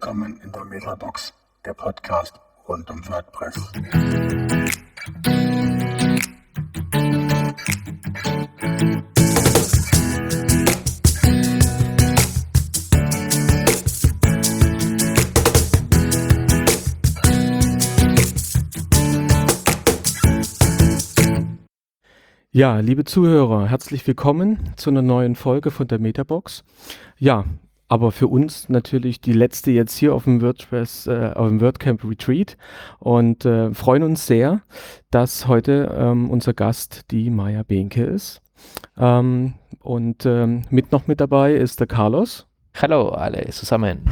willkommen in der Metabox, der Podcast rund um WordPress. Ja, liebe Zuhörer, herzlich willkommen zu einer neuen Folge von der Metabox. Ja, aber für uns natürlich die letzte jetzt hier auf dem WordPress, äh, auf dem WordCamp Retreat und äh, freuen uns sehr, dass heute ähm, unser Gast die Maya Behnke ist. Ähm, und ähm, mit noch mit dabei ist der Carlos. Hallo alle zusammen.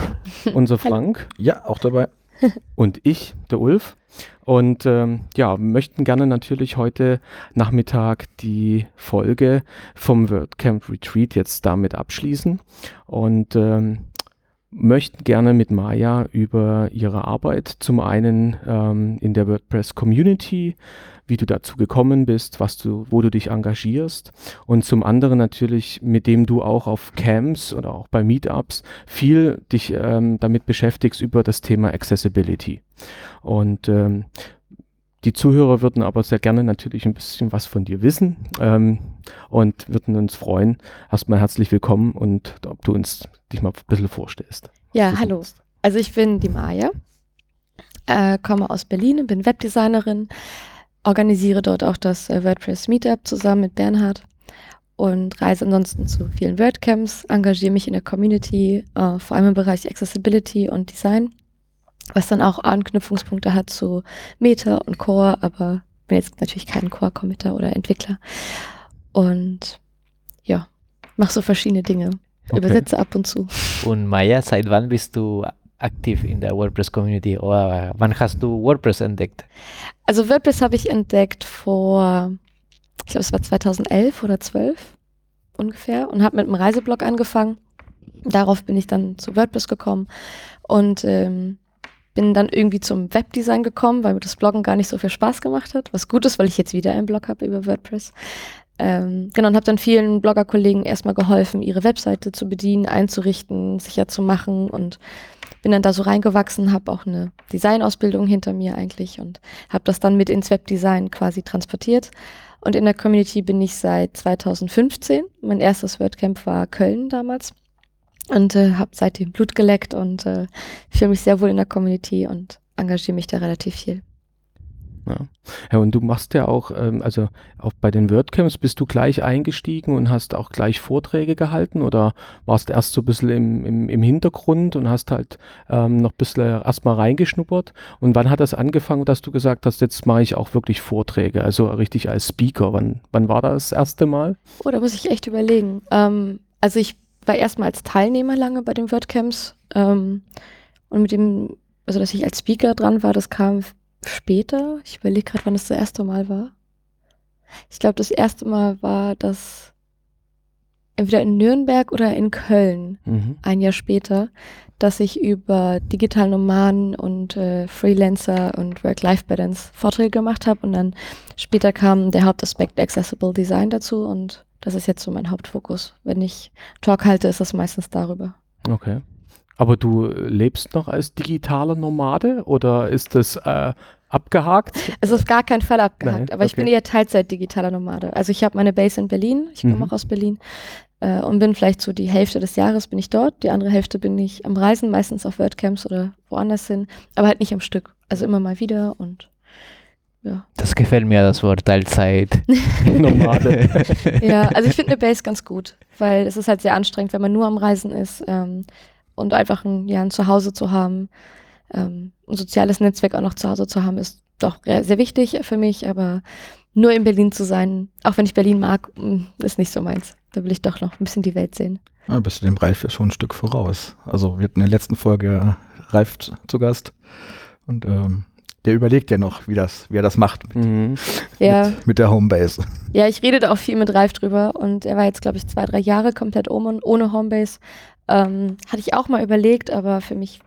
Unser Frank. ja, auch dabei. und ich, der Ulf. Und ähm, ja, möchten gerne natürlich heute Nachmittag die Folge vom WordCamp Retreat jetzt damit abschließen. Und ähm, möchten gerne mit Maya über ihre Arbeit zum einen ähm, in der WordPress Community wie du dazu gekommen bist, was du, wo du dich engagierst und zum anderen natürlich, mit dem du auch auf Camps oder auch bei Meetups viel dich ähm, damit beschäftigst über das Thema Accessibility. Und ähm, die Zuhörer würden aber sehr gerne natürlich ein bisschen was von dir wissen ähm, und würden uns freuen. Erstmal herzlich willkommen und ob du uns dich mal ein bisschen vorstellst. Ja, hallo. Also ich bin die Maja, äh, komme aus Berlin, bin Webdesignerin, organisiere dort auch das äh, WordPress Meetup zusammen mit Bernhard und reise ansonsten zu vielen WordCamps, engagiere mich in der Community, äh, vor allem im Bereich Accessibility und Design, was dann auch Anknüpfungspunkte hat zu Meta und Core, aber bin jetzt natürlich kein Core-Committer oder Entwickler. Und ja, mache so verschiedene Dinge. Okay. Übersetze ab und zu. Und Maya, seit wann bist du aktiv in der WordPress-Community oder wann hast du WordPress entdeckt? Also WordPress habe ich entdeckt vor, ich glaube es war 2011 oder 12 ungefähr und habe mit einem Reiseblog angefangen. Darauf bin ich dann zu WordPress gekommen und ähm, bin dann irgendwie zum Webdesign gekommen, weil mir das Bloggen gar nicht so viel Spaß gemacht hat. Was gut ist, weil ich jetzt wieder einen Blog habe über WordPress. Ähm, genau, und habe dann vielen Bloggerkollegen erstmal geholfen, ihre Webseite zu bedienen, einzurichten, sicher zu machen und bin dann da so reingewachsen, habe auch eine Designausbildung hinter mir eigentlich und habe das dann mit ins Webdesign quasi transportiert. Und in der Community bin ich seit 2015. Mein erstes WordCamp war Köln damals und äh, habe seitdem Blut geleckt und äh, fühle mich sehr wohl in der Community und engagiere mich da relativ viel. Ja. ja, und du machst ja auch, ähm, also auch bei den WordCamps bist du gleich eingestiegen und hast auch gleich Vorträge gehalten oder warst erst so ein bisschen im, im, im Hintergrund und hast halt ähm, noch ein bisschen erstmal reingeschnuppert? Und wann hat das angefangen, dass du gesagt hast, jetzt mache ich auch wirklich Vorträge, also richtig als Speaker? Wann, wann war das, das erste Mal? Oh, da muss ich echt überlegen. Ähm, also ich war erstmal als Teilnehmer lange bei den WordCamps ähm, und mit dem, also dass ich als Speaker dran war, das kam später. Ich überlege gerade, wann das das erste Mal war. Ich glaube, das erste Mal war das entweder in Nürnberg oder in Köln, mhm. ein Jahr später, dass ich über Digital Nomaden und äh, Freelancer und Work-Life-Balance Vorträge gemacht habe und dann später kam der Hauptaspekt Accessible Design dazu und das ist jetzt so mein Hauptfokus. Wenn ich Talk halte, ist das meistens darüber. Okay. Aber du lebst noch als digitaler Nomade oder ist das äh, abgehakt? Es ist gar kein Fall abgehakt, Nein, aber okay. ich bin eher Teilzeit digitaler Nomade. Also ich habe meine Base in Berlin, ich komme mhm. auch aus Berlin äh, und bin vielleicht so die Hälfte des Jahres bin ich dort, die andere Hälfte bin ich am Reisen, meistens auf WordCamps oder woanders hin, aber halt nicht am Stück. Also immer mal wieder und ja. Das gefällt mir, das Wort Teilzeit. Nomade. ja, also ich finde eine Base ganz gut, weil es ist halt sehr anstrengend, wenn man nur am Reisen ist. Ähm, und einfach ein, ja, ein Zuhause zu haben, ähm, ein soziales Netzwerk auch noch zu Hause zu haben, ist doch sehr wichtig für mich, aber nur in Berlin zu sein, auch wenn ich Berlin mag, mm, ist nicht so meins. Da will ich doch noch ein bisschen die Welt sehen. Ja, bist du dem Ralf ja schon ein Stück voraus. Also wir hatten in der letzten Folge Ralf zu Gast und ähm, der überlegt ja noch, wie, das, wie er das macht mit, mhm. ja. mit, mit, der Homebase. Ja, ich rede da auch viel mit Ralf drüber und er war jetzt, glaube ich, zwei, drei Jahre komplett ohne, ohne Homebase. Ähm, hatte ich auch mal überlegt, aber für mich,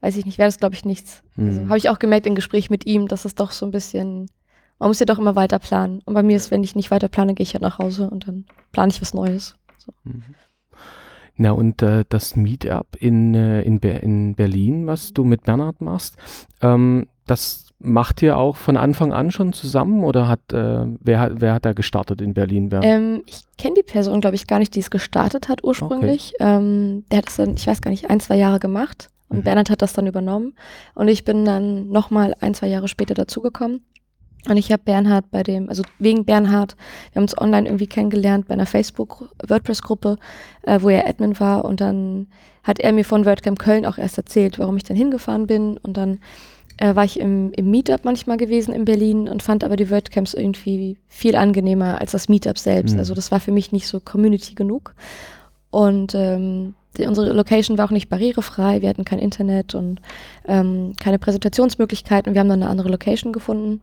weiß ich nicht, wäre das, glaube ich, nichts. Also mhm. Also, Habe ich auch gemerkt im Gespräch mit ihm, dass es doch so ein bisschen, man muss ja doch immer weiter planen. Und bei mir ist, wenn ich nicht weiter plane, gehe ich halt nach Hause und dann plane ich was Neues. So. Mhm. Na und äh, das Meetup in, äh, in, Ber in Berlin, was du mit Bernhard machst, ähm, das macht ihr auch von Anfang an schon zusammen oder hat, äh, wer, hat wer hat da gestartet in Berlin? Ähm, ich kenne die Person, glaube ich, gar nicht, die es gestartet hat ursprünglich. Ähm, der hat es dann, ich weiß gar nicht, ein, zwei Jahre gemacht und Mhm. Bernhard hat das dann übernommen. Und ich bin dann nochmal ein, zwei Jahre später dazugekommen. Und ich habe Bernhard bei dem, also wegen Bernhard, wir haben uns online irgendwie kennengelernt bei einer Facebook-WordPress-Gruppe, äh, wo er Admin war. Und dann hat er mir von WordCamp Köln auch erst erzählt, warum ich dann hingefahren bin. Und dann äh, war ich im, im Meetup manchmal gewesen in Berlin und fand aber die WordCamps irgendwie viel angenehmer als das Meetup selbst. Mhm. Also das war für mich nicht so Community genug. Und ähm, unsere Location war auch nicht barrierefrei. Wir hatten kein Internet und ähm, keine Präsentationsmöglichkeiten. Wir haben dann eine andere Location gefunden.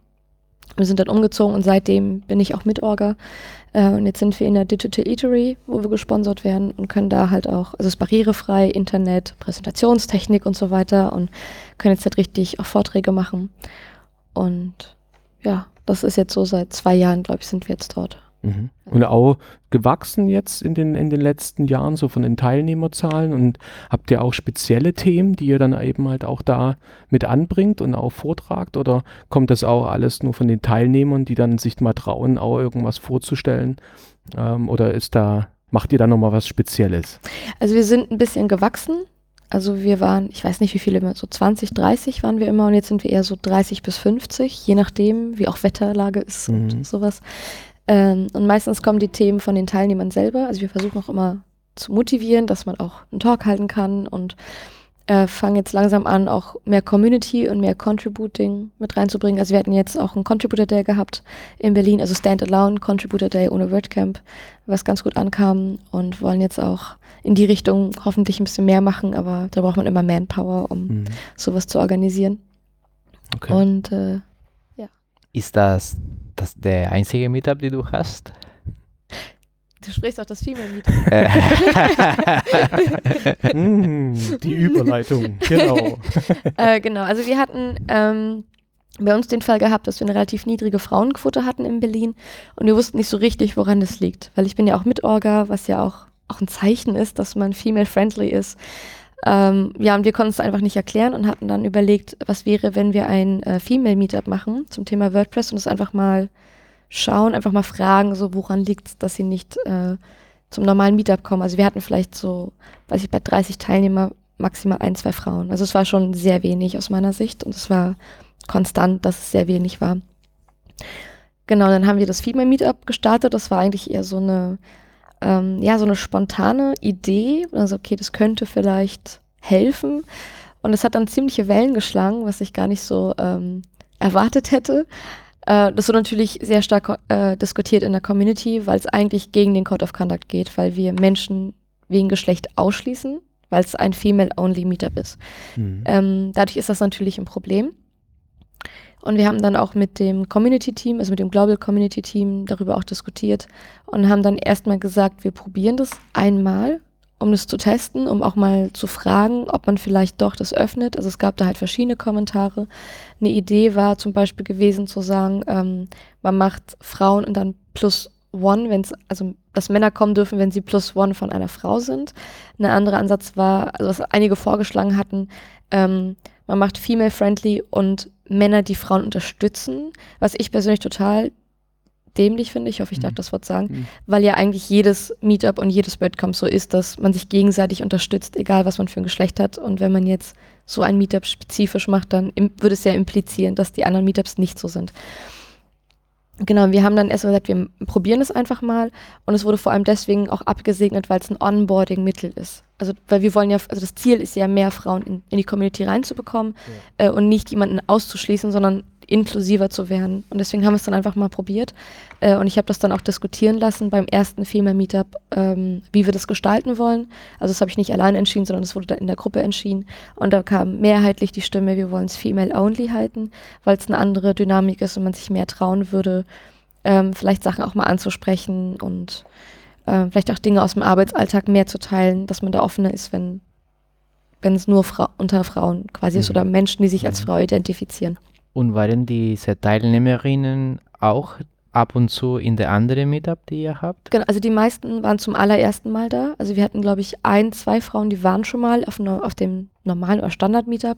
Wir sind dann umgezogen und seitdem bin ich auch Mitorger. Äh, und jetzt sind wir in der Digital Eatery, wo wir gesponsert werden und können da halt auch, also es ist barrierefrei, Internet, Präsentationstechnik und so weiter und können jetzt halt richtig auch Vorträge machen. Und ja, das ist jetzt so seit zwei Jahren, glaube ich, sind wir jetzt dort. Mhm. Und auch gewachsen jetzt in den, in den letzten Jahren, so von den Teilnehmerzahlen. Und habt ihr auch spezielle Themen, die ihr dann eben halt auch da mit anbringt und auch vortragt? Oder kommt das auch alles nur von den Teilnehmern, die dann sich mal trauen, auch irgendwas vorzustellen? Ähm, oder ist da, macht ihr da nochmal was Spezielles? Also wir sind ein bisschen gewachsen. Also wir waren, ich weiß nicht wie viele immer, so 20, 30 waren wir immer und jetzt sind wir eher so 30 bis 50, je nachdem, wie auch Wetterlage ist Mhm. und sowas. Ähm, und meistens kommen die Themen von den Teilnehmern selber. Also wir versuchen auch immer zu motivieren, dass man auch einen Talk halten kann und äh, fangen jetzt langsam an, auch mehr Community und mehr Contributing mit reinzubringen. Also wir hatten jetzt auch einen Contributor Day gehabt in Berlin, also Standalone Contributor Day ohne WordCamp, was ganz gut ankam und wollen jetzt auch in die Richtung hoffentlich ein bisschen mehr machen, aber da braucht man immer Manpower, um Mhm. sowas zu organisieren. Okay. Und äh, Ist das, das der einzige Meetup, den du hast? du sprichst auch das Female Meet. Äh, Mm, die Überleitung, genau. äh, genau, also wir hatten ähm, bei uns den Fall gehabt, dass wir eine relativ niedrige Frauenquote hatten in Berlin und wir wussten nicht so richtig, woran das liegt. Weil ich bin ja auch Mitorga, was ja auch, auch ein Zeichen ist, dass man female-friendly ist. Ähm, ja, und wir konnten es einfach nicht erklären und hatten dann überlegt, was wäre, wenn wir ein äh, Female-Meetup machen zum Thema WordPress und es einfach mal schauen, einfach mal fragen, so woran liegt es, dass sie nicht äh, zum normalen Meetup kommen. Also wir hatten vielleicht so, weiß ich, bei 30 Teilnehmer maximal ein, zwei Frauen. Also es war schon sehr wenig aus meiner Sicht und es war konstant, dass es sehr wenig war. Genau, dann haben wir das Female Meetup gestartet. Das war eigentlich eher so eine, ähm, ja, so eine spontane Idee. Also, okay, das könnte vielleicht helfen. Und es hat dann ziemliche Wellen geschlagen, was ich gar nicht so ähm, erwartet hätte. Äh, das wurde natürlich sehr stark äh, diskutiert in der Community, weil es eigentlich gegen den Code of Conduct geht, weil wir Menschen wegen Geschlecht ausschließen, weil es ein Female-Only Meetup ist. Mhm. Ähm, dadurch ist das natürlich ein Problem. Und wir haben dann auch mit dem Community-Team, also mit dem Global Community-Team darüber auch diskutiert und haben dann erstmal gesagt, wir probieren das einmal, um das zu testen, um auch mal zu fragen, ob man vielleicht doch das öffnet. Also es gab da halt verschiedene Kommentare. Eine Idee war zum Beispiel gewesen zu sagen, ähm, man macht Frauen und dann plus one, wenn es, also dass Männer kommen dürfen, wenn sie plus one von einer Frau sind. Ein anderer Ansatz war, also was einige vorgeschlagen hatten, ähm, man macht female-friendly und Männer, die Frauen unterstützen, was ich persönlich total dämlich finde. Ich hoffe, ich darf Mhm. das Wort sagen, Mhm. weil ja eigentlich jedes Meetup und jedes WordCamp so ist, dass man sich gegenseitig unterstützt, egal was man für ein Geschlecht hat. Und wenn man jetzt so ein Meetup spezifisch macht, dann würde es ja implizieren, dass die anderen Meetups nicht so sind. Genau, wir haben dann erst gesagt, wir probieren es einfach mal und es wurde vor allem deswegen auch abgesegnet, weil es ein Onboarding-Mittel ist. Also, weil wir wollen ja, also das Ziel ist ja, mehr Frauen in, in die Community reinzubekommen äh, und nicht jemanden auszuschließen, sondern inklusiver zu werden. Und deswegen haben wir es dann einfach mal probiert. Äh, und ich habe das dann auch diskutieren lassen beim ersten Female Meetup, ähm, wie wir das gestalten wollen. Also das habe ich nicht allein entschieden, sondern es wurde dann in der Gruppe entschieden. Und da kam mehrheitlich die Stimme, wir wollen es Female Only halten, weil es eine andere Dynamik ist und man sich mehr trauen würde, ähm, vielleicht Sachen auch mal anzusprechen und äh, vielleicht auch Dinge aus dem Arbeitsalltag mehr zu teilen, dass man da offener ist, wenn wenn es nur Fra unter Frauen quasi ist Mhm. oder Menschen, die sich als Mhm. Frau identifizieren. Und waren diese Teilnehmerinnen auch ab und zu in der anderen Meetup, die ihr habt? Genau, also die meisten waren zum allerersten Mal da. Also wir hatten, glaube ich, ein, zwei Frauen, die waren schon mal auf, auf dem normalen oder Standard-Meetup.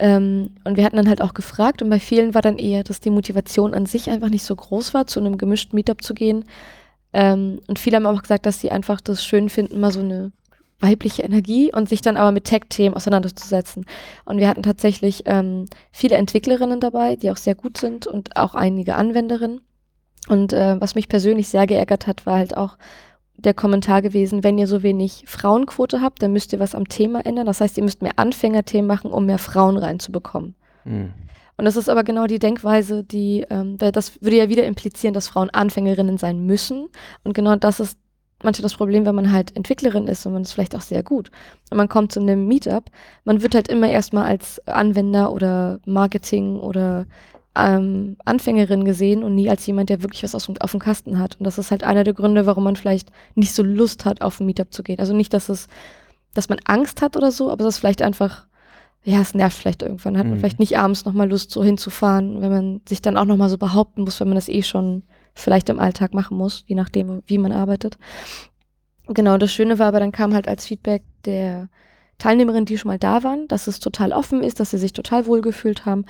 Ähm, und wir hatten dann halt auch gefragt und bei vielen war dann eher, dass die Motivation an sich einfach nicht so groß war, zu einem gemischten Meetup zu gehen. Ähm, und viele haben auch gesagt, dass sie einfach das schön finden, mal so eine weibliche Energie und sich dann aber mit Tech-Themen auseinanderzusetzen. Und wir hatten tatsächlich ähm, viele Entwicklerinnen dabei, die auch sehr gut sind und auch einige Anwenderinnen. Und äh, was mich persönlich sehr geärgert hat, war halt auch der Kommentar gewesen, wenn ihr so wenig Frauenquote habt, dann müsst ihr was am Thema ändern. Das heißt, ihr müsst mehr Anfängerthemen machen, um mehr Frauen reinzubekommen. Mhm. Und das ist aber genau die Denkweise, die, ähm, das würde ja wieder implizieren, dass Frauen Anfängerinnen sein müssen. Und genau das ist manchmal das Problem, wenn man halt Entwicklerin ist und man ist vielleicht auch sehr gut. Und man kommt zu einem Meetup, man wird halt immer erstmal als Anwender oder Marketing oder ähm, Anfängerin gesehen und nie als jemand, der wirklich was dem- auf dem Kasten hat. Und das ist halt einer der Gründe, warum man vielleicht nicht so Lust hat, auf ein Meetup zu gehen. Also nicht, dass es, dass man Angst hat oder so, aber es ist vielleicht einfach, ja, es nervt vielleicht irgendwann. Hat man Mhm. vielleicht nicht abends nochmal Lust, so hinzufahren, wenn man sich dann auch nochmal so behaupten muss, wenn man das eh schon vielleicht im Alltag machen muss, je nachdem, wie man arbeitet. Genau, das Schöne war aber, dann kam halt als Feedback der Teilnehmerinnen, die schon mal da waren, dass es total offen ist, dass sie sich total wohl gefühlt haben.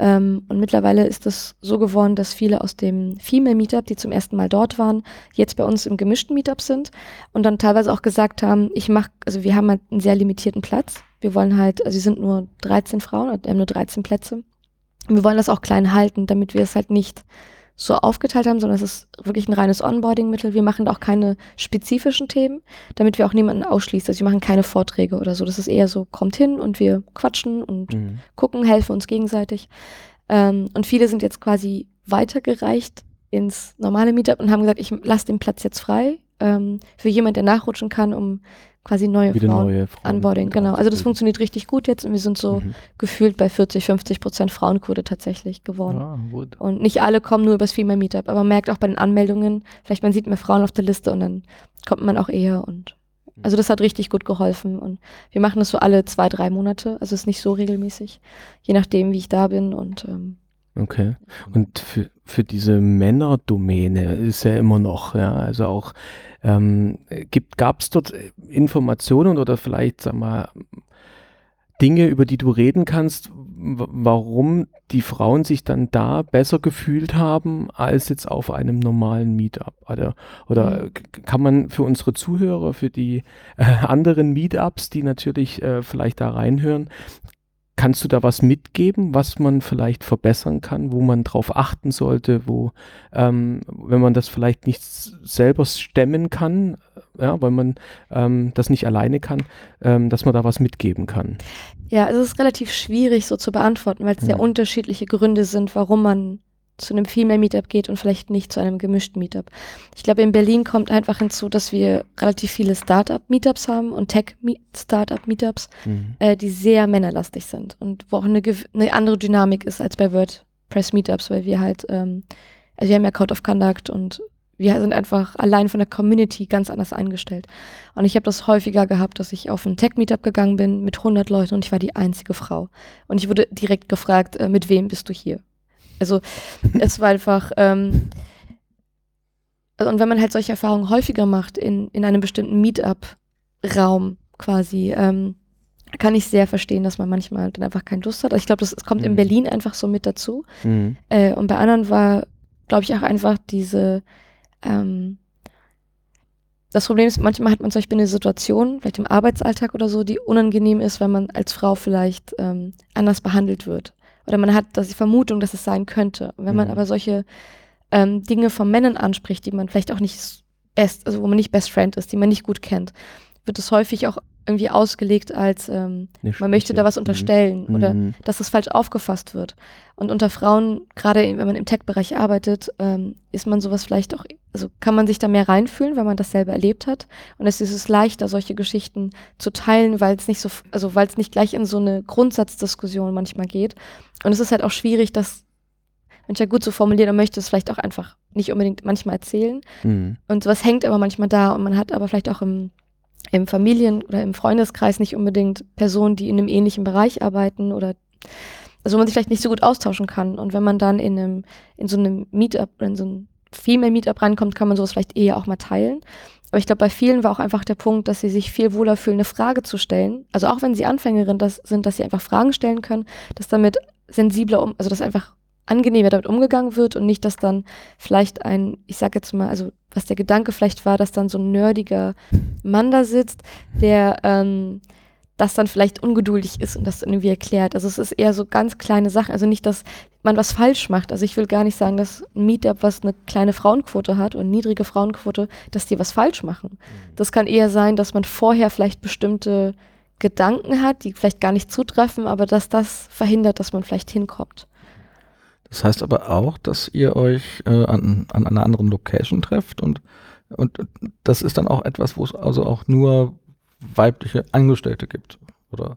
Ähm, und mittlerweile ist es so geworden, dass viele aus dem Female Meetup, die zum ersten Mal dort waren, jetzt bei uns im gemischten Meetup sind und dann teilweise auch gesagt haben, ich mach, also wir haben halt einen sehr limitierten Platz. Wir wollen halt, also sie sind nur 13 Frauen, wir haben nur 13 Plätze. Und wir wollen das auch klein halten, damit wir es halt nicht so aufgeteilt haben, sondern es ist wirklich ein reines Onboarding-Mittel. Wir machen auch keine spezifischen Themen, damit wir auch niemanden ausschließen. Also wir machen keine Vorträge oder so. Das ist eher so, kommt hin und wir quatschen und Mhm. gucken, helfen uns gegenseitig. Ähm, und viele sind jetzt quasi weitergereicht ins normale Meetup und haben gesagt, ich lasse den Platz jetzt frei ähm, für jemand, der nachrutschen kann, um quasi neue Wieder Frauen neue Frauen. Onboarding, mit genau. Also das funktioniert richtig gut jetzt und wir sind so Mhm. gefühlt bei 40, 50 Prozent Frauenquote tatsächlich geworden. Ah, gut. Und nicht alle kommen nur übers Female Meetup, aber man merkt auch bei den Anmeldungen, vielleicht man sieht mehr Frauen auf der Liste und dann kommt man auch eher und also das hat richtig gut geholfen und wir machen das so alle zwei, drei Monate, also es ist nicht so regelmäßig, je nachdem, wie ich da bin und ähm, Okay. Und für, für diese Männerdomäne ist ja immer noch, ja, also auch, ähm, gibt, gab es dort Informationen oder vielleicht, sag mal, Dinge, über die du reden kannst, warum die Frauen sich dann da besser gefühlt haben als jetzt auf einem normalen Meetup? Oder, oder Mhm. kann man für unsere Zuhörer, für die äh, anderen Meetups, die natürlich äh, vielleicht da reinhören, Kannst du da was mitgeben, was man vielleicht verbessern kann, wo man drauf achten sollte, wo, ähm, wenn man das vielleicht nicht selber stemmen kann, ja, weil man ähm, das nicht alleine kann, ähm, dass man da was mitgeben kann? ja, es ist relativ schwierig so zu beantworten, weil es sehr Mhm. unterschiedliche Gründe sind, warum man zu einem Female Meetup geht und vielleicht nicht zu einem gemischten Meetup. Ich glaube, in Berlin kommt einfach hinzu, dass wir relativ viele Startup Meetups haben und Tech Startup Meetups. Mhm. äh, die sehr männerlastig sind und wo auch eine, eine andere Dynamik ist als bei WordPress Meetups, weil wir halt, ähm, also wir haben ja Code of Conduct und wir sind einfach allein von der Community ganz anders eingestellt. Und ich habe das häufiger gehabt, dass ich auf ein Tech-Meetup gegangen bin mit 100 Leuten und ich war die einzige Frau. Und ich wurde direkt gefragt, äh, mit wem bist du hier? Also es war einfach, ähm, also, und wenn man halt solche Erfahrungen häufiger macht in, in einem bestimmten Meetup-Raum quasi, ähm, kann ich sehr verstehen, dass man manchmal dann einfach keine Lust hat. Also ich glaube, das es kommt in Mhm. Berlin einfach so mit dazu. Mhm. Äh, und bei anderen war, glaube ich, auch einfach diese, ähm, das Problem ist, manchmal hat man zum Beispiel eine Situation, vielleicht im Arbeitsalltag oder so, die unangenehm ist, weil man als Frau vielleicht ähm, anders behandelt wird. Oder man hat die Vermutung, dass es sein könnte. Wenn man Mhm. aber solche ähm, Dinge von Männern anspricht, die man vielleicht auch nicht best, also wo man nicht Best Friend ist, die man nicht gut kennt, wird es häufig auch irgendwie ausgelegt als ähm, man möchte da was Schwäche. unterstellen Mhm. oder Mhm. dass es falsch aufgefasst wird. Und unter Frauen, gerade wenn man im Tech-Bereich arbeitet, ähm, ist man sowas vielleicht auch, also kann man sich da mehr reinfühlen, weil man das selber erlebt hat. Und es ist es leichter, solche Geschichten zu teilen, weil es nicht so, also weil es nicht gleich in so eine Grundsatzdiskussion manchmal geht. Und es ist halt auch schwierig, das manchmal gut zu formulieren, man möchte es vielleicht auch einfach nicht unbedingt manchmal erzählen. Mhm. Und sowas hängt aber manchmal da und man hat aber vielleicht auch im, im Familien- oder im Freundeskreis nicht unbedingt Personen, die in einem ähnlichen Bereich arbeiten oder also wo man sich vielleicht nicht so gut austauschen kann. Und wenn man dann in einem, in so einem Meetup in so einem Female Meetup reinkommt, kann man sowas vielleicht eher auch mal teilen. Aber ich glaube, bei vielen war auch einfach der Punkt, dass sie sich viel wohler fühlen, eine Frage zu stellen. Also auch wenn sie Anfängerin das sind, dass sie einfach Fragen stellen können, dass damit sensibler um, also dass einfach angenehmer damit umgegangen wird und nicht, dass dann vielleicht ein, ich sag jetzt mal, also was der Gedanke vielleicht war, dass dann so ein nerdiger Mann da sitzt, der ähm, das dann vielleicht ungeduldig ist und das irgendwie erklärt. Also es ist eher so ganz kleine Sachen. Also nicht, dass man was falsch macht. Also ich will gar nicht sagen, dass ein Meetup, was eine kleine Frauenquote hat und niedrige Frauenquote, dass die was falsch machen. Das kann eher sein, dass man vorher vielleicht bestimmte Gedanken hat, die vielleicht gar nicht zutreffen, aber dass das verhindert, dass man vielleicht hinkommt. Das heißt aber auch, dass ihr euch äh, an, an einer anderen Location trefft und, und das ist dann auch etwas, wo es also auch nur weibliche Angestellte gibt, oder?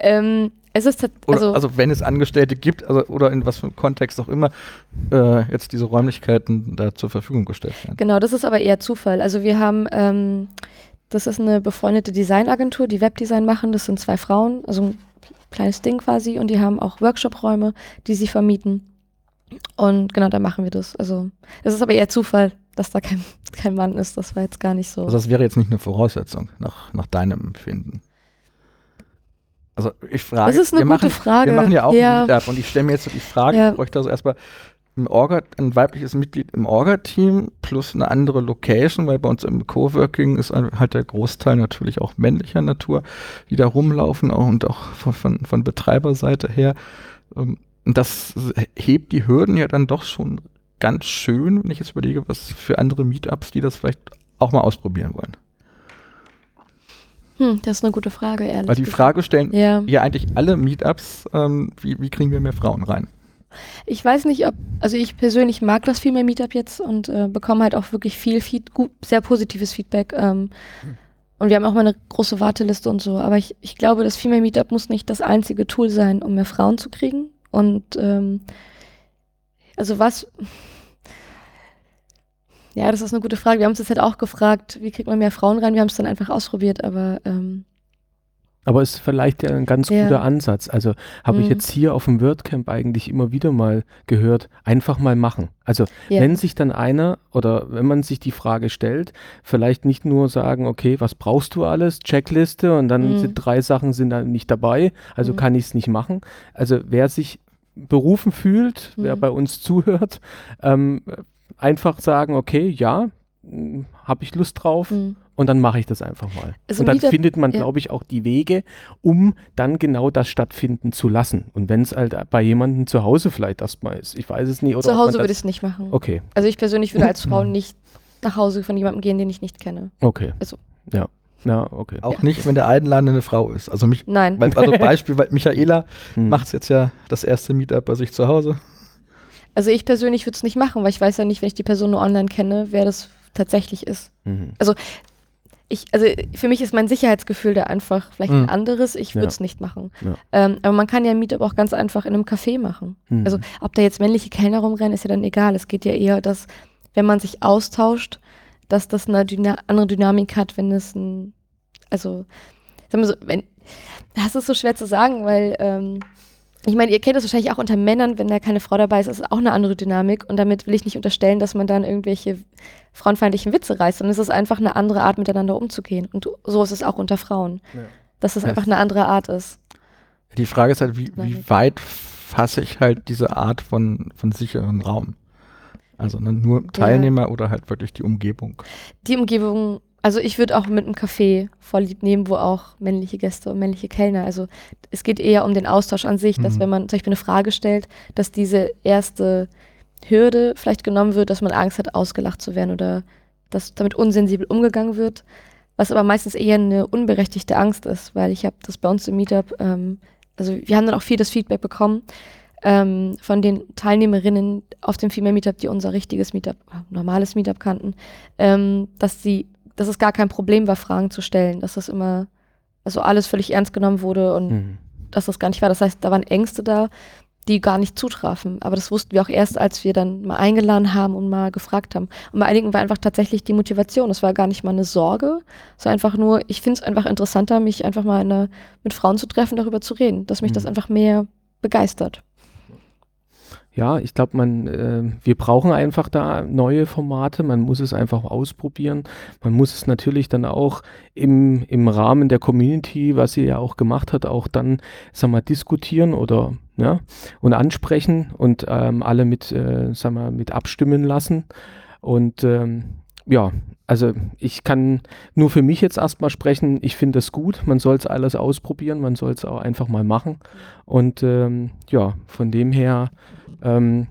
Ähm, es ist tat- Oder, also, also, wenn es Angestellte gibt, also, oder in was für einem Kontext auch immer, äh, jetzt diese Räumlichkeiten da zur Verfügung gestellt werden. Genau, das ist aber eher Zufall. Also wir haben, ähm, das ist eine befreundete Designagentur, die Webdesign machen. Das sind zwei Frauen, also ein kleines Ding quasi. Und die haben auch Workshop-Räume, die sie vermieten. Und genau, da machen wir das. Also es ist aber eher Zufall, dass da kein, kein Mann ist. Das war jetzt gar nicht so. Also das wäre jetzt nicht eine Voraussetzung nach, nach deinem Empfinden. Also ich frage, Das ist eine gute machen, Frage. Wir machen ja auch Ja. ein Meetup und ich stelle mir jetzt die Frage, Ja. ich bräuchte also erstmal ein, Orga, ein weibliches Mitglied im Orga-Team plus eine andere Location, weil bei uns im Coworking ist halt der Großteil natürlich auch männlicher Natur, die da rumlaufen und auch von, von, von Betreiberseite her. Ähm, Und das hebt die Hürden ja dann doch schon ganz schön, wenn ich jetzt überlege, was für andere Meetups, die das vielleicht auch mal ausprobieren wollen. Hm, das ist eine gute Frage, ehrlich Weil die gesagt. Frage stellen Ja. ja eigentlich alle Meetups, ähm, wie, wie kriegen wir mehr Frauen rein? Ich weiß nicht, ob, also ich persönlich mag das Female Meetup jetzt und äh, bekomme halt auch wirklich viel, Feed, gut, sehr positives Feedback. Ähm, und wir haben auch mal eine große Warteliste und so. Aber ich, ich glaube, das Female Meetup muss nicht das einzige Tool sein, um mehr Frauen zu kriegen. Und ähm, also was. Ja, das ist eine gute Frage. Wir haben uns das halt auch gefragt, wie kriegt man mehr Frauen rein? Wir haben es dann einfach ausprobiert, aber ähm, Aber ist vielleicht ja ein ganz Ja. guter Ansatz. Also habe ich Mhm. jetzt hier auf dem WordCamp eigentlich immer wieder mal gehört, einfach mal machen. Also ja. wenn sich dann einer oder wenn man sich die Frage stellt, vielleicht nicht nur sagen, okay, was brauchst du alles, Checkliste und dann Mhm. sind drei Sachen sind dann nicht dabei, also Mhm. kann ich es nicht machen. Also wer sich berufen fühlt, wer Mhm. bei uns zuhört, ähm, einfach sagen, okay, ja, habe ich Lust drauf Mhm. Und dann mache ich das einfach mal. Also und dann findet man, ja. glaube ich, auch die Wege, um dann genau das stattfinden zu lassen. Und wenn es halt bei jemandem zu Hause vielleicht erstmal ist, ich weiß es nicht. Oder Zu Hause würde ich es nicht machen. Okay, Also ich persönlich würde als Frau nicht nach Hause von jemandem gehen, den ich nicht kenne. okay. Also- Ja, ja, okay. Auch nicht, wenn der Einladende eine Frau ist. Also mich, Nein. weil- also Beispiel, weil Michaela Hm. macht jetzt ja das erste Meetup bei sich zu Hause. Also ich persönlich würde es nicht machen, weil ich weiß ja nicht, wenn ich die Person nur online kenne, wer das tatsächlich ist. Mhm. Ich, also für mich ist mein Sicherheitsgefühl da einfach vielleicht Mhm. ein anderes. Ich würde Ja. es nicht machen. Ja. Ähm, aber man kann ja ein Meetup auch ganz einfach in einem Café machen. Mhm. Also ob da jetzt männliche Kellner rumrennen, ist ja dann egal. Es geht ja eher, dass wenn man sich austauscht, dass das eine Dyna andere Dynamik hat, wenn es ein, also sagen wir so, wenn, das ist so schwer zu sagen, weil ähm, ich meine, ihr kennt das wahrscheinlich auch unter Männern, wenn da keine Frau dabei ist, ist es auch eine andere Dynamik. Und damit will ich nicht unterstellen, dass man dann irgendwelche frauenfeindlichen Witze reißt, sondern es ist einfach eine andere Art, miteinander umzugehen. Und so ist es auch unter Frauen. Ja. Dass es Ja. einfach eine andere Art ist. Die Frage ist halt, wie, wie weit fasse ich halt diese Art von, von sicheren Raum? Also ne, nur Teilnehmer oder halt wirklich die Umgebung. Die Umgebung, also ich würde auch mit einem Café voll lieb nehmen, wo auch männliche Gäste und männliche Kellner, also es geht eher um den Austausch an sich, dass Mhm. wenn man zum Beispiel eine Frage stellt, dass diese erste Hürde vielleicht genommen wird, dass man Angst hat, ausgelacht zu werden oder dass damit unsensibel umgegangen wird, was aber meistens eher eine unberechtigte Angst ist, weil ich habe das bei uns im Meetup, ähm, also wir haben dann auch viel das Feedback bekommen ähm, von den Teilnehmerinnen auf dem Female Meetup, die unser richtiges Meetup, normales Meetup kannten, ähm, dass sie, dass es gar kein Problem war, Fragen zu stellen, dass das immer, also alles völlig ernst genommen wurde und Mhm. dass das gar nicht war. Das heißt, da waren Ängste da, die gar nicht zutrafen. Aber das wussten wir auch erst, als wir dann mal eingeladen haben und mal gefragt haben. Und bei einigen war einfach tatsächlich die Motivation. Es war gar nicht mal eine Sorge. Es war einfach nur, ich finde es einfach interessanter, mich einfach mal in eine, mit Frauen zu treffen, darüber zu reden, dass mich das Mhm. einfach mehr begeistert. Ja, ich glaube, man, äh, wir brauchen einfach da neue Formate. Man muss es einfach ausprobieren. Man muss es natürlich dann auch im, im Rahmen der Community, was sie ja auch gemacht hat, auch dann, sag mal, diskutieren oder ja, und ansprechen und ähm, alle mit, äh, sag mal, mit abstimmen lassen. Und ähm, ja, also ich kann nur für mich jetzt erstmal sprechen. Ich finde das gut. Man soll es alles ausprobieren. Man soll es auch einfach mal machen. Und ähm, ja, von dem her ähm,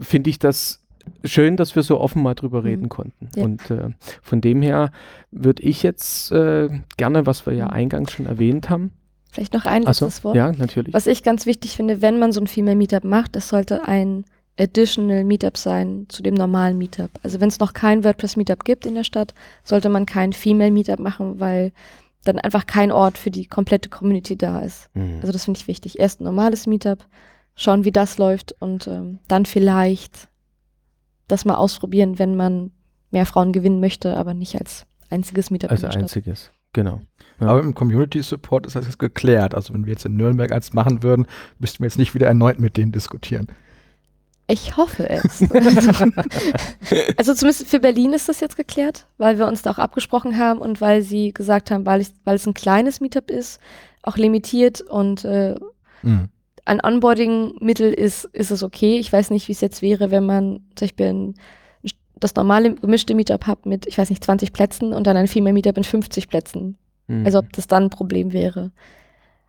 finde ich das schön, dass wir so offen mal drüber reden Mhm. konnten. Ja. Und äh, von dem her würde ich jetzt äh, gerne, was wir ja Mhm. eingangs schon erwähnt haben. Vielleicht noch ein letztes Wort. ja, natürlich. Was ich ganz wichtig finde, wenn man so ein Female Meetup macht, das sollte ein additional Meetup sein zu dem normalen Meetup. Also wenn es noch kein WordPress Meetup gibt in der Stadt, sollte man kein Female Meetup machen, weil dann einfach kein Ort für die komplette Community da ist. Mhm. Also das finde ich wichtig. Erst ein normales Meetup, schauen, wie das läuft und ähm, dann vielleicht das mal ausprobieren, wenn man mehr Frauen gewinnen möchte, aber nicht als einziges Meetup als einziges, genau. Ja. Aber im Community Support ist das jetzt geklärt. Also wenn wir jetzt in Nürnberg eins machen würden, müssten wir jetzt nicht wieder erneut mit denen diskutieren. Ich hoffe es. also zumindest für Berlin ist das jetzt geklärt, weil wir uns da auch abgesprochen haben und weil sie gesagt haben, weil, ich, weil es ein kleines Meetup ist, auch limitiert und äh, Mhm. Ein Onboarding-Mittel ist, ist es okay. Ich weiß nicht, wie es jetzt wäre, wenn man zum Beispiel ein, das normale gemischte Meetup hat mit, ich weiß nicht, 20 Plätzen und dann ein Female Meetup mit 50 Plätzen. Mhm. Also ob das dann ein Problem wäre.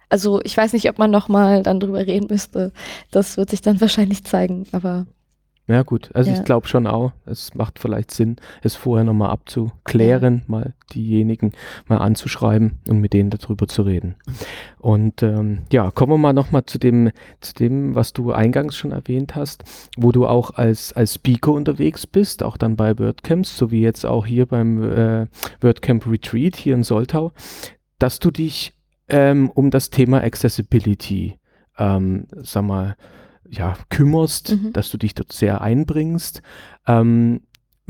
Also ich weiß nicht, ob man nochmal dann drüber reden müsste. Das wird sich dann wahrscheinlich zeigen, aber Ja, gut. Also Ja. ich glaube schon auch, es macht vielleicht Sinn, es vorher nochmal abzuklären, mal diejenigen mal anzuschreiben und mit denen darüber zu reden. Und ähm, ja, kommen wir mal nochmal zu dem, zu dem, was du eingangs schon erwähnt hast, wo du auch als, als Speaker unterwegs bist, auch dann bei WordCamps, so wie jetzt auch hier beim äh, WordCamp Retreat hier in Soltau, dass du dich ähm, um das Thema Accessibility, ähm, sag mal, ja, kümmerst, Mhm. dass du dich dort sehr einbringst. Ähm,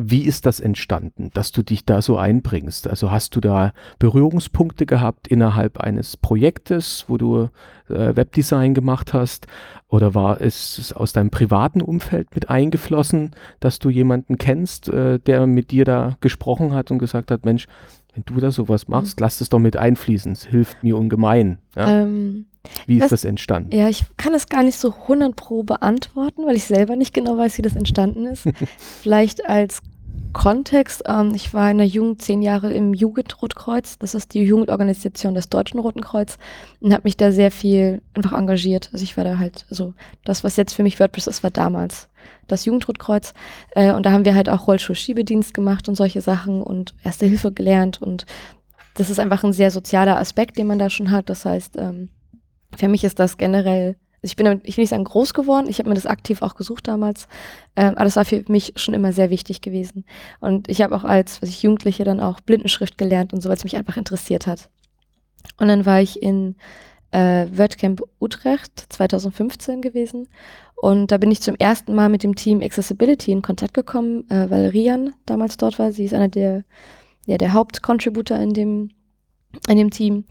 wie ist das entstanden, dass du dich da so einbringst? Also hast du da Berührungspunkte gehabt innerhalb eines Projektes, wo du äh, Webdesign gemacht hast? Oder war es aus deinem privaten Umfeld mit eingeflossen, dass du jemanden kennst, äh, der mit dir da gesprochen hat und gesagt hat, Mensch, wenn du da sowas machst, lass es doch mit einfließen. Es hilft mir ungemein. Ja? ähm, Wie ist das- entstanden? Ja, ich kann es gar nicht so 100 pro beantworten, weil ich selber nicht genau weiß, wie das entstanden ist. Vielleicht als Kontext, ähm, ich war in der Jugend zehn Jahre im Jugendrotkreuz, das ist die Jugendorganisation des Deutschen Roten Kreuz und habe mich da sehr viel einfach engagiert. Also ich war da halt, also das, was jetzt für mich WordPress ist, war damals das Jugendrotkreuz äh, und da haben wir halt auch Rollstuhl-Schiebedienst gemacht und solche Sachen und Erste Hilfe gelernt und das ist einfach ein sehr sozialer Aspekt, den man da schon hat. Das heißt, ähm, für mich ist das generell, also ich bin damit, ich will nicht sagen groß geworden, ich habe mir das aktiv auch gesucht damals, ähm, aber das war für mich schon immer sehr wichtig gewesen. Und ich habe auch als, was ich Jugendliche dann auch Blindenschrift gelernt und so, weil es mich einfach interessiert hat. Und dann war ich in äh, WordCamp Utrecht 2015 gewesen und da bin ich zum ersten Mal mit dem Team Accessibility in Kontakt gekommen, äh, weil Rian damals dort war. Sie ist einer der, ja, der Hauptcontributor in dem, in dem Team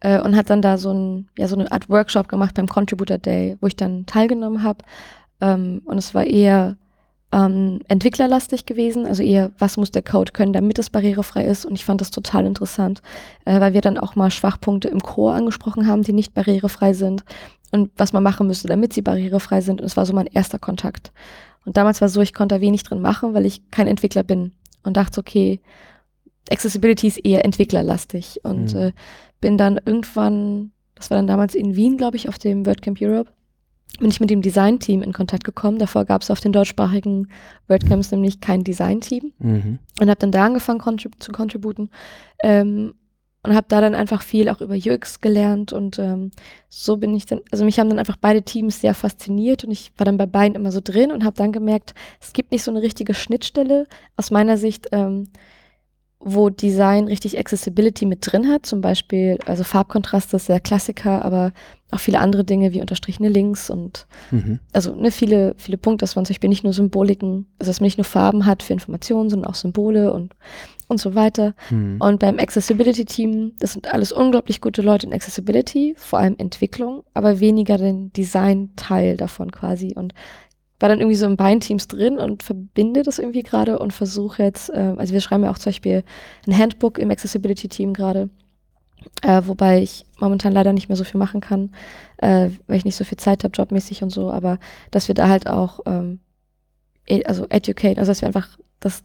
äh, und hat dann da so, ein, ja, so eine Art Workshop gemacht beim Contributor Day, wo ich dann teilgenommen habe. Ähm, und es war eher ähm, entwicklerlastig gewesen, also eher, was muss der Code können, damit es barrierefrei ist. Und ich fand das total interessant, äh, weil wir dann auch mal Schwachpunkte im Core angesprochen haben, die nicht barrierefrei sind und was man machen müsste, damit sie barrierefrei sind. Und es war so mein erster Kontakt. Und damals war so, ich konnte da wenig drin machen, weil ich kein Entwickler bin und dachte, okay, Accessibility ist eher entwicklerlastig und Mhm. äh, bin dann irgendwann, das war dann damals in Wien, glaube ich, auf dem WordCamp Europe, bin ich mit dem Design-Team in Kontakt gekommen. Davor gab es auf den deutschsprachigen WordCamps nämlich kein Design-Team Mhm. und habe dann da angefangen contrib zu contributen ähm, und habe da dann einfach viel auch über UX gelernt und ähm, so bin ich dann, also mich haben dann einfach beide Teams sehr fasziniert und ich war dann bei beiden immer so drin und habe dann gemerkt, es gibt nicht so eine richtige Schnittstelle aus meiner Sicht, ähm, wo Design richtig Accessibility mit drin hat, zum Beispiel, also Farbkontraste ist der Klassiker, aber auch viele andere Dinge wie unterstrichene Links und Mhm. also ne, viele, viele Punkte, dass man zum Beispiel nicht nur Symboliken, also dass man nicht nur Farben hat für Informationen, sondern auch Symbole und, und so weiter. Mhm. Und beim Accessibility-Team, das sind alles unglaublich gute Leute in Accessibility, vor allem Entwicklung, aber weniger den Design-Teil davon quasi. Und war dann irgendwie so in beiden Teams drin und verbinde das irgendwie gerade und versuche jetzt, äh, also wir schreiben ja auch zum Beispiel ein Handbook im Accessibility-Team gerade, äh, wobei ich momentan leider nicht mehr so viel machen kann, äh, weil ich nicht so viel Zeit habe, jobmäßig und so, aber dass wir da halt auch, ähm, e also educate, also dass wir einfach das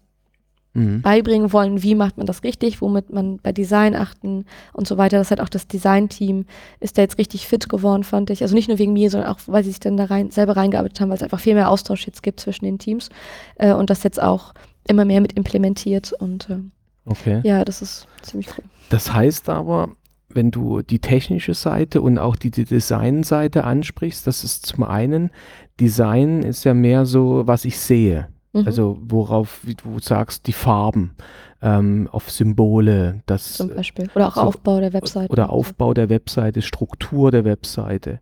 Mhm. beibringen wollen, wie macht man das richtig, womit man bei Design achten und so weiter. Das hat auch das Design-Team ist da jetzt richtig fit geworden, fand ich. Also nicht nur wegen mir, sondern auch, weil sie sich dann da rein, selber reingearbeitet haben, weil es einfach viel mehr Austausch jetzt gibt zwischen den Teams äh, und das jetzt auch immer mehr mit implementiert und äh, Okay. ja, das ist ziemlich cool. Das heißt aber, wenn du die technische Seite und auch die, die Designseite ansprichst, das ist zum einen, Design ist ja mehr so, was ich sehe. Mhm. Also worauf, wie du sagst, die Farben, ähm, auf Symbole, das zum Beispiel. Oder auch so- Aufbau der Webseite. oder Aufbau der Webseite, Struktur der Webseite.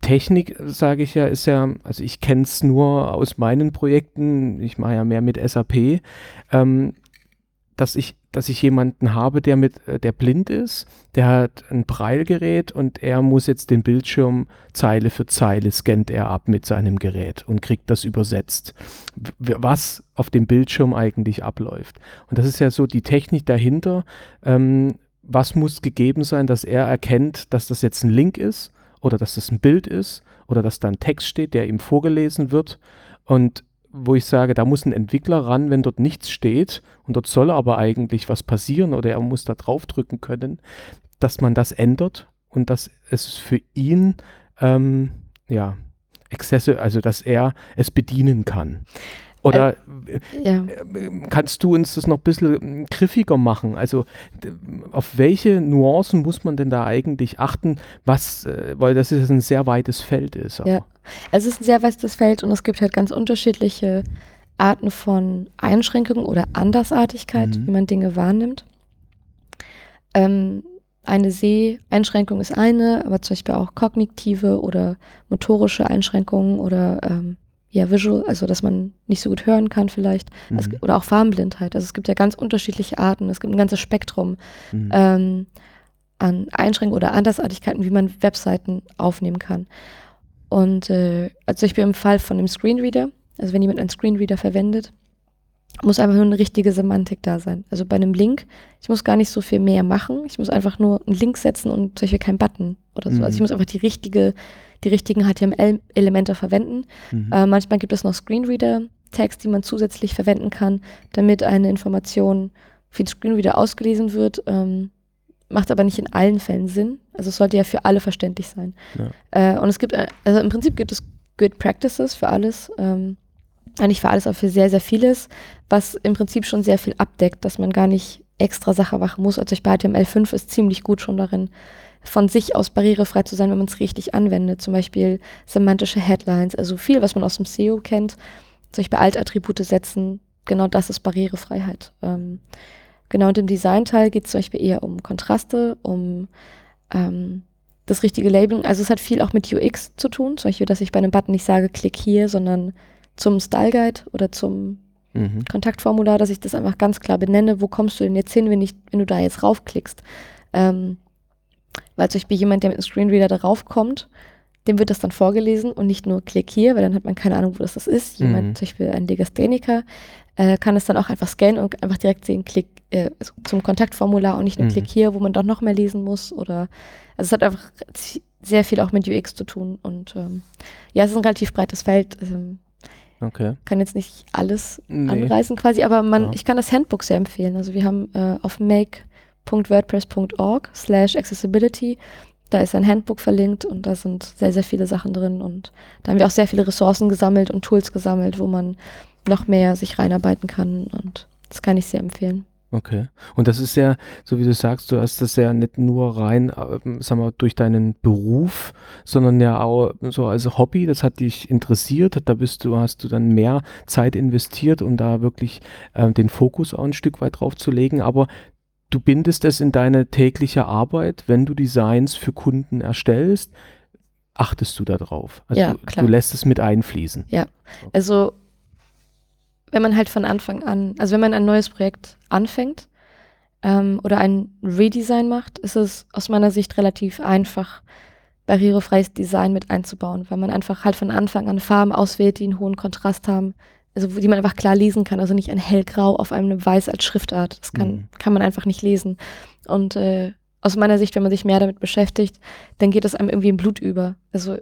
Technik, sage ich ja, ist ja, also ich kenne es nur aus meinen Projekten, ich mache ja mehr mit SAP, ähm, dass ich, dass ich jemanden habe, der mit, äh, der blind ist, der hat ein Braillegerät und er muss jetzt den Bildschirm Zeile für Zeile scannt er ab mit seinem Gerät und kriegt das übersetzt, was auf dem Bildschirm eigentlich abläuft. Und das ist ja so die Technik dahinter. Ähm, was muss gegeben sein, dass er erkennt, dass das jetzt ein Link ist oder dass das ein Bild ist oder dass da ein Text steht, der ihm vorgelesen wird und wo ich sage, da muss ein Entwickler ran, wenn dort nichts steht und dort soll aber eigentlich was passieren oder er muss da draufdrücken können, dass man das ändert und dass es für ihn ähm, ja Exzesse, also dass er es bedienen kann. Oder ja. Kannst du uns das noch ein bisschen griffiger machen? Also auf welche Nuancen muss man denn da eigentlich achten, was, äh, weil das ist ein sehr weites Feld ist. auch. Ja. Es ist ein sehr weites Feld und es gibt halt ganz unterschiedliche Arten von Einschränkungen oder Andersartigkeit, Mhm. wie man Dinge wahrnimmt. Ähm, eine Seh-Einschränkung ist eine, aber zum Beispiel auch kognitive oder motorische Einschränkungen oder ähm, ja, visual, also dass man nicht so gut hören kann vielleicht. Es, Mhm. oder auch Farbenblindheit. Also es gibt ja ganz unterschiedliche Arten, es gibt ein ganzes Spektrum Mhm. ähm, an Einschränkungen oder Andersartigkeiten, wie man Webseiten aufnehmen kann. Und äh, also zum Beispiel im Fall von einem Screenreader, also wenn jemand einen Screenreader verwendet, muss einfach nur eine richtige Semantik da sein. Also bei einem Link, ich muss gar nicht so viel mehr machen. Ich muss einfach nur einen Link setzen und zum Beispiel keinen Button oder so. Mhm. Also ich muss einfach die richtige, die richtigen HTML-Elemente verwenden. Mhm. Äh, manchmal gibt es noch Screenreader-Tags, die man zusätzlich verwenden kann, damit eine Information für den Screenreader ausgelesen wird. Ähm, macht aber nicht in allen Fällen Sinn. Also es sollte ja für alle verständlich sein. Äh, und es gibt, äh, also im Prinzip gibt es Good Practices für alles. Ähm, äh, nicht für alles, aber für sehr, sehr vieles, was im Prinzip schon sehr viel abdeckt, dass man gar nicht extra Sache machen muss. Also ich bei HTML5 ist ziemlich gut schon darin, von sich aus barrierefrei zu sein, wenn man es richtig anwendet. Zum Beispiel semantische Headlines, also viel, was man aus dem SEO kennt. Zum Beispiel Alt-Attribute setzen, genau das ist Barrierefreiheit. Ähm, genau, und im Design-Teil geht es zum Beispiel eher um Kontraste, um ähm, das richtige Labeling. Also es hat viel auch mit UX zu tun. Zum Beispiel, dass ich bei einem Button nicht sage, klick hier, sondern zum Style Guide oder zum Mhm. Kontaktformular, dass ich das einfach ganz klar benenne, wo kommst du denn jetzt hin, wenn, ich, wenn du da jetzt raufklickst. Ähm, weil zum Beispiel jemand, der mit einem Screenreader darauf kommt, dem wird das dann vorgelesen und nicht nur klick hier, weil dann hat man keine Ahnung, wo das, das ist. Jemand, Mhm. zum Beispiel ein Legastheniker, äh, kann es dann auch einfach scannen und einfach direkt sehen, klick äh, zum Kontaktformular und nicht nur Mhm. klick hier, wo man doch noch mehr lesen muss. Oder also es hat einfach sehr viel auch mit UX zu tun. Und ähm, ja, es ist ein relativ breites Feld. Ähm, Okay. kann jetzt nicht alles Nee. anreißen quasi, aber man, Ja. ich kann das Handbook sehr empfehlen. Also wir haben äh, auf make.wordpress.org slash accessibility, da ist ein Handbook verlinkt und da sind sehr, sehr viele Sachen drin und da haben wir auch sehr viele Ressourcen gesammelt und Tools gesammelt, wo man noch mehr sich reinarbeiten kann und das kann ich sehr empfehlen. Okay. Und das ist ja, so wie du sagst, du hast das ja nicht nur rein, ähm, sag mal, durch deinen Beruf, sondern ja auch so als Hobby, das hat dich interessiert, da bist du, hast du dann mehr Zeit investiert, um da wirklich ähm, den Fokus auch ein Stück weit drauf zu legen, aber du bindest es in deine tägliche Arbeit, wenn du Designs für Kunden erstellst, achtest du da drauf. Also Ja, du, klar. du lässt es mit einfließen. Also wenn man halt von Anfang an, also wenn man ein neues Projekt anfängt ähm, oder ein Redesign macht, ist es aus meiner Sicht relativ einfach, barrierefreies Design mit einzubauen, weil man einfach halt von Anfang an Farben auswählt, die einen hohen Kontrast haben, also die man einfach klar lesen kann, also nicht ein hellgrau auf einem Weiß als Schriftart. Das kann, Mhm. kann man einfach nicht lesen. Und äh, aus meiner Sicht, wenn man sich mehr damit beschäftigt, dann geht es einem irgendwie im Blut über. Also,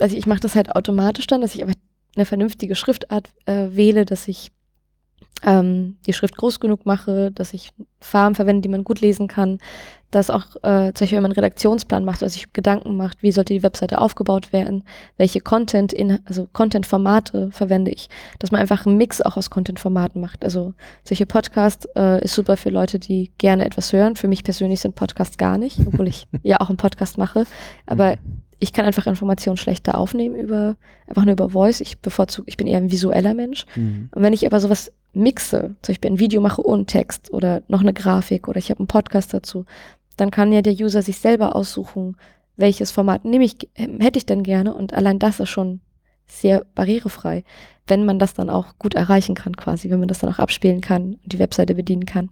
also ich mache das halt automatisch dann, dass ich einfach eine vernünftige Schriftart äh, wähle, dass ich ähm, die Schrift groß genug mache, dass ich Farben verwende, die man gut lesen kann, dass auch äh, zum Beispiel, wenn man einen Redaktionsplan macht, dass sich Gedanken macht, wie sollte die Webseite aufgebaut werden, welche Content in, also Content-Formate verwende ich, dass man einfach einen Mix auch aus Content-Formaten macht. Also solche Podcast äh, ist super für Leute, die gerne etwas hören. Für mich persönlich sind Podcasts gar nicht, obwohl ich ja auch einen Podcast mache. Aber ich kann einfach Informationen schlechter aufnehmen über einfach nur über Voice. Ich bevorzuge, ich bin eher ein visueller Mensch. Mhm. Und wenn ich aber sowas mixe, zum Beispiel ein Video mache ohne Text oder noch eine Grafik oder ich habe einen Podcast dazu, dann kann ja der User sich selber aussuchen, welches Format nehme ich, ähm, hätte ich denn gerne und allein das ist schon sehr barrierefrei, wenn man das dann auch gut erreichen kann quasi, wenn man das dann auch abspielen kann und die Webseite bedienen kann.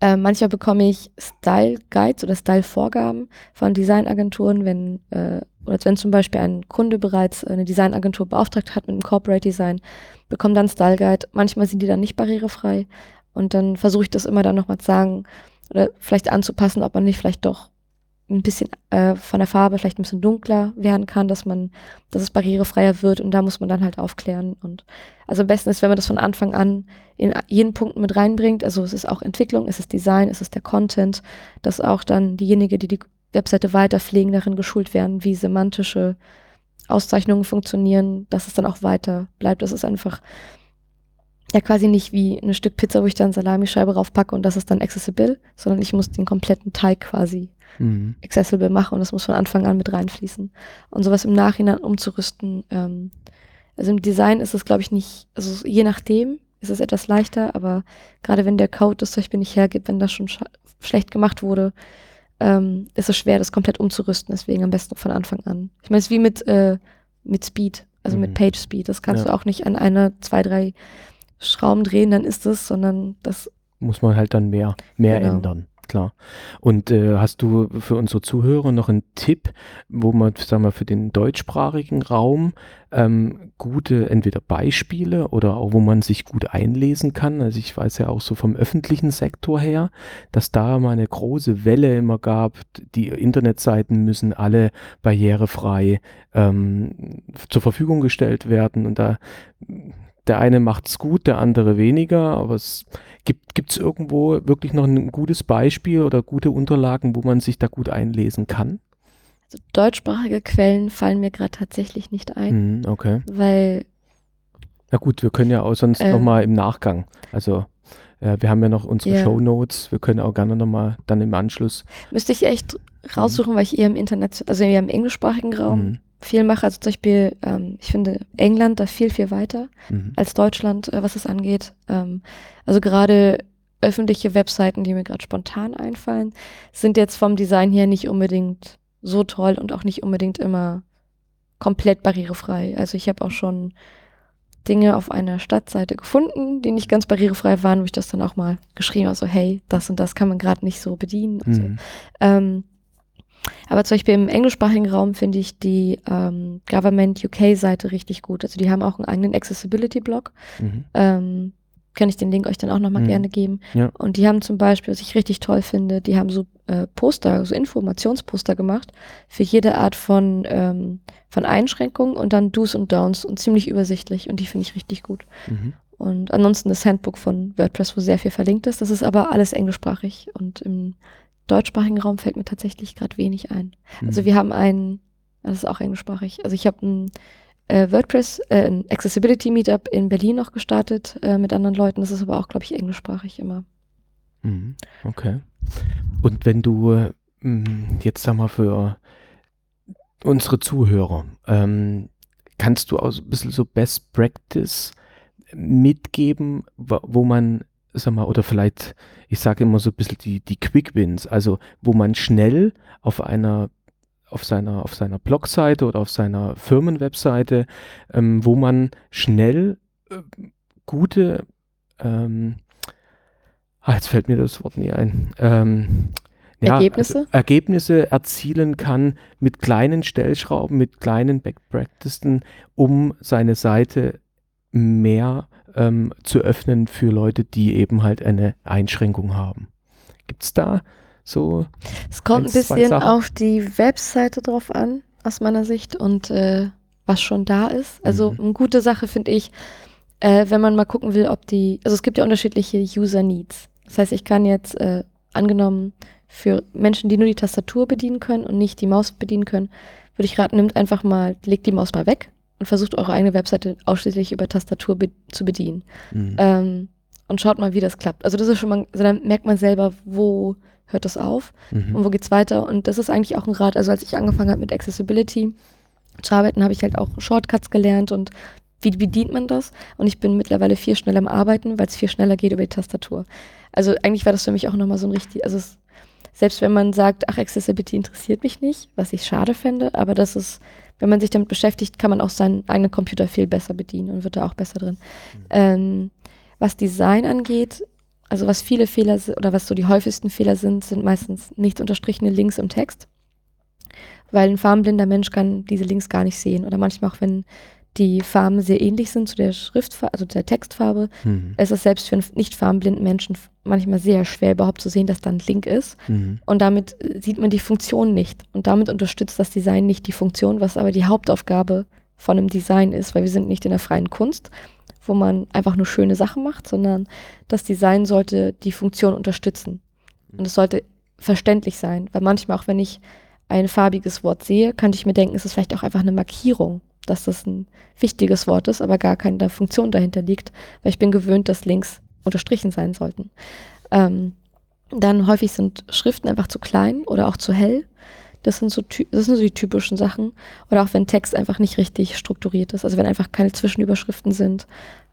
Äh, manchmal bekomme ich Style Guides oder Style Vorgaben von Designagenturen, wenn äh, oder wenn zum Beispiel ein Kunde bereits eine Designagentur beauftragt hat mit einem Corporate Design, bekommt dann Style Guide. Manchmal sind die dann nicht barrierefrei und dann versuche ich das immer dann nochmal zu sagen oder vielleicht anzupassen, ob man nicht vielleicht doch ein bisschen äh, von der Farbe vielleicht ein bisschen dunkler werden kann, dass man, dass es barrierefreier wird und da muss man dann halt aufklären und also am besten ist, wenn man das von Anfang an in jeden Punkt mit reinbringt. Also es ist auch Entwicklung, es ist Design, es ist der Content, dass auch dann diejenigen, die die Webseite weiter pflegen, darin geschult werden, wie semantische Auszeichnungen funktionieren, dass es dann auch weiter bleibt. Das ist einfach ja quasi nicht wie ein Stück Pizza, wo ich dann Salamischeibe raufpacke und das ist dann accessible, sondern ich muss den kompletten Teig quasi Mhm. accessible machen und das muss von Anfang an mit reinfließen. Und sowas im Nachhinein umzurüsten. Ähm, also im Design ist es, glaube ich, nicht, also je nachdem ist es etwas leichter, aber gerade wenn der Code das zum Beispiel nicht hergibt, wenn das schon sch schlecht gemacht wurde, ähm, ist es schwer, das komplett umzurüsten. Deswegen am besten von Anfang an. Ich meine, es ist wie mit, äh, mit Speed, also Mhm. mit Page Speed. Das kannst Ja. du auch nicht an einer, zwei, drei Schrauben drehen, dann ist es, sondern das Muss man halt dann mehr, mehr Genau. ändern. Klar. Und äh, hast du für unsere Zuhörer noch einen Tipp, wo man, sagen wir, für den deutschsprachigen Raum ähm, gute entweder Beispiele oder auch wo man sich gut einlesen kann? Also ich weiß ja auch so vom öffentlichen Sektor her, dass da mal eine große Welle immer gab, die Internetseiten müssen alle barrierefrei ähm, zur Verfügung gestellt werden und da der eine macht's gut, der andere weniger, aber es gibt es irgendwo wirklich noch ein gutes Beispiel oder gute Unterlagen, wo man sich da gut einlesen kann? also deutschsprachige Quellen fallen mir gerade tatsächlich nicht ein, Mhm, okay. weil Na gut, wir können ja auch sonst Ähm. nochmal im Nachgang, also äh, wir haben ja noch unsere Ja. Shownotes, wir können auch gerne nochmal dann im Anschluss. müsste ich echt raussuchen, weil ich eher im Internet, also eher im englischsprachigen Raum Mhm, viel mache. Also zum Beispiel, ähm, ich finde England da viel, viel weiter mhm, als Deutschland, äh, was es angeht. Ähm, also gerade öffentliche Webseiten, die mir gerade spontan einfallen, sind jetzt vom Design her nicht unbedingt so toll und auch nicht unbedingt immer komplett barrierefrei. Also ich habe auch schon Dinge auf einer Stadtseite gefunden, die nicht ganz barrierefrei waren, wo ich das dann auch mal geschrieben habe, so hey, das und das kann man gerade nicht so bedienen. Und so. mhm, Ähm, aber zum Beispiel im englischsprachigen Raum finde ich die ähm, Government UK-Seite richtig gut. Also die haben auch einen eigenen Accessibility-Blog. mhm, Ähm, kann ich den Link euch dann auch nochmal Mhm. gerne geben. Ja. Und die haben zum Beispiel, was ich richtig toll finde, die haben so äh, Poster, so Informationsposter gemacht für jede Art von, ähm, von Einschränkungen und dann Do's und Downs und ziemlich übersichtlich und die finde ich richtig gut. mhm. Und ansonsten das Handbook von WordPress, wo sehr viel verlinkt ist. Das ist aber alles englischsprachig und im deutschsprachigen Raum fällt mir tatsächlich gerade wenig ein. Also mhm. wir haben ein, das ist auch englischsprachig. Also ich habe ein äh, WordPress, äh, ein Accessibility Meetup in Berlin noch gestartet äh, mit anderen Leuten. Das ist aber auch, glaube ich, englischsprachig immer. Mhm, Okay. Und wenn du mh, jetzt sag mal für unsere Zuhörer, ähm, kannst du auch ein bisschen so Best Practice mitgeben, wo man, sag mal, oder vielleicht, ich sage immer so ein bisschen die, die Quick Wins, also wo man schnell auf einer auf seiner, auf seiner Blogseite oder auf seiner Firmenwebseite, ähm, wo man schnell äh, gute ähm, Ah, jetzt fällt mir das Wort nie ein. Ähm, ja, Ergebnisse? Also Ergebnisse erzielen kann mit kleinen Stellschrauben, mit kleinen Back Practices, um seine Seite mehr ähm, zu öffnen für Leute, die eben halt eine Einschränkung haben. Gibt es da so? Es kommt ein bisschen auf die Webseite drauf an, aus meiner Sicht, und äh, was schon da ist. Also Mhm. eine gute Sache finde ich, äh, wenn man mal gucken will, ob die, also es gibt ja unterschiedliche User Needs. Das heißt, ich kann jetzt äh, angenommen für Menschen, die nur die Tastatur bedienen können und nicht die Maus bedienen können, würde ich raten, nimmt einfach mal, legt die Maus mal weg und versucht eure eigene Webseite ausschließlich über Tastatur be zu bedienen. Mhm. Ähm, und schaut mal, wie das klappt. Also das ist schon mal, also dann merkt man selber, wo hört das auf Mhm. und wo geht's weiter. Und das ist eigentlich auch ein Rat. Also als ich angefangen habe mit Accessibility zu arbeiten, habe ich halt auch Shortcuts gelernt und wie bedient man das? Und ich bin mittlerweile viel schneller am Arbeiten, weil es viel schneller geht über die Tastatur. Also eigentlich war das für mich auch nochmal so ein richtig, also es, selbst wenn man sagt, ach, Accessibility interessiert mich nicht, was ich schade fände, aber das ist, wenn man sich damit beschäftigt, kann man auch seinen eigenen Computer viel besser bedienen und wird da auch besser drin. Ähm, was Design angeht, also was viele Fehler si- oder was so die häufigsten Fehler sind, sind meistens nicht unterstrichene Links im Text. Weil ein farbenblinder Mensch kann diese Links gar nicht sehen. Oder manchmal auch, wenn die Farben sehr ähnlich sind zu der Schriftfarbe, also der Textfarbe, Mhm. ist es selbst für einen nicht farbenblinden Menschen manchmal sehr schwer überhaupt zu sehen, dass da ein Link ist. Mhm. Und damit äh, sieht man die Funktion nicht. Und damit unterstützt das Design nicht die Funktion, was aber die Hauptaufgabe von einem Design ist, weil wir sind nicht in der freien Kunst, wo man einfach nur schöne Sachen macht, sondern das Design sollte die Funktion unterstützen. Und es sollte verständlich sein, weil manchmal auch wenn ich ein farbiges Wort sehe, könnte ich mir denken, es ist vielleicht auch einfach eine Markierung, dass das ein wichtiges Wort ist, aber gar keine Funktion dahinter liegt, weil ich bin gewöhnt, dass Links unterstrichen sein sollten. Ähm, dann häufig sind Schriften einfach zu klein oder auch zu hell. Das sind, so, das sind so die typischen Sachen. Oder auch wenn Text einfach nicht richtig strukturiert ist. Also wenn einfach keine Zwischenüberschriften sind,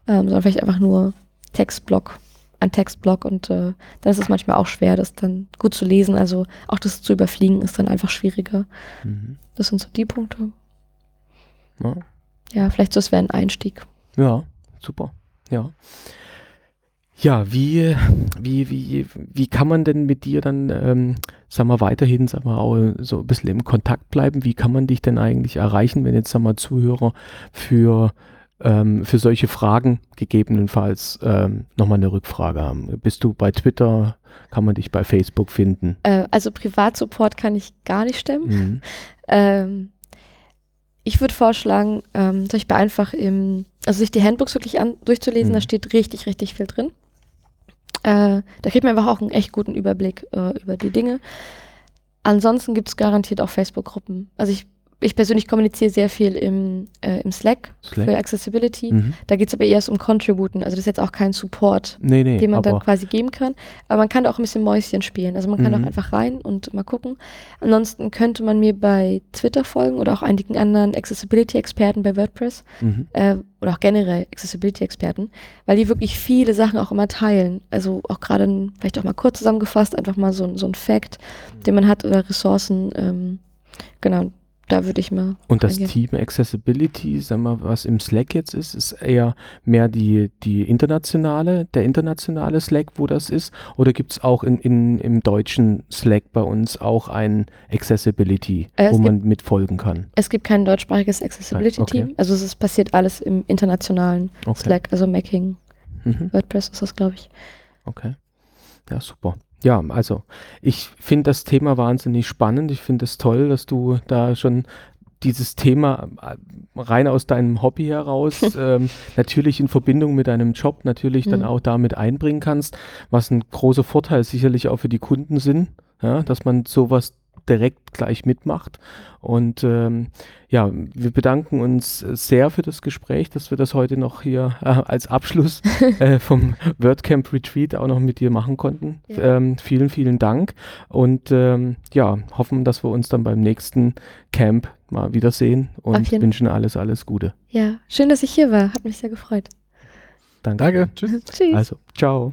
ähm, sondern vielleicht einfach nur Textblock, ein Textblock. Und äh, dann ist es manchmal auch schwer, das dann gut zu lesen. Also auch das zu überfliegen ist dann einfach schwieriger. Mhm. Das sind so die Punkte. Ja. Ja, vielleicht so, es wäre ein Einstieg. Ja, super. Ja. Ja, wie, wie, wie, wie kann man denn mit dir dann, ähm, sag mal, weiterhin, sag mal, auch so ein bisschen im Kontakt bleiben? Wie kann man dich denn eigentlich erreichen, wenn jetzt, sag mal, Zuhörer für, ähm, für solche Fragen gegebenenfalls ähm, nochmal eine Rückfrage haben? Bist du bei Twitter? Kann man dich bei Facebook finden? Äh, also Privatsupport kann ich gar nicht stemmen. Mhm. Ähm, ich würde vorschlagen, ähm, zum Beispiel einfach im, also sich die Handbooks wirklich an, durchzulesen, Mhm. da steht richtig, richtig viel drin. Äh, da kriegt man einfach auch einen echt guten Überblick äh, über die Dinge. Ansonsten gibt es garantiert auch Facebook-Gruppen. Also ich, ich persönlich kommuniziere sehr viel im, äh, im Slack, Slack? für Accessibility. Mhm. Da geht es aber erst um Contributen. Also das ist jetzt auch kein Support, Nee, nee, den man dann quasi geben kann. Aber man kann da auch ein bisschen Mäuschen spielen. Also man kann Mhm. auch einfach rein und mal gucken. Ansonsten könnte man mir bei Twitter folgen oder auch einigen anderen Accessibility-Experten bei WordPress mhm. äh, oder auch generell Accessibility-Experten, weil die wirklich viele Sachen auch immer teilen. Also auch gerade vielleicht auch mal kurz zusammengefasst, einfach mal so, ein- so ein Fact, den man hat oder Ressourcen. Ähm, genau, da würde ich mal. Und das eingehen. Team Accessibility, sagen wir, was im Slack jetzt ist, ist eher mehr die, die internationale, der internationale Slack, wo das ist? Oder gibt es auch in, in, im deutschen Slack bei uns auch ein Accessibility, Äh, wo gibt- man mitfolgen kann? Es gibt kein deutschsprachiges Accessibility-Team. Okay. Also es passiert alles im internationalen Okay. Slack, also Macking, Mhm. WordPress ist das, glaube ich. Okay. Ja, super. Ja, also ich finde das Thema wahnsinnig spannend. Ich finde es toll, dass du da schon dieses Thema äh, rein aus deinem Hobby heraus, ähm, natürlich in Verbindung mit deinem Job, natürlich dann Mhm. auch damit einbringen kannst, was ein großer Vorteil sicherlich auch für die Kunden sind, ja, dass man sowas direkt gleich mitmacht. Und ähm, ja, wir bedanken uns sehr für das Gespräch, dass wir das heute noch hier äh, als Abschluss äh, vom WordCamp Retreat auch noch mit dir machen konnten. Ja. Ähm, vielen, vielen Dank und ähm, ja, hoffen, dass wir uns dann beim nächsten Camp mal wiedersehen und wünschen alles, alles Gute. Ja, schön, dass ich hier war. Hat mich sehr gefreut. Danke. Danke. Tschüss. Tschüss. Also, ciao.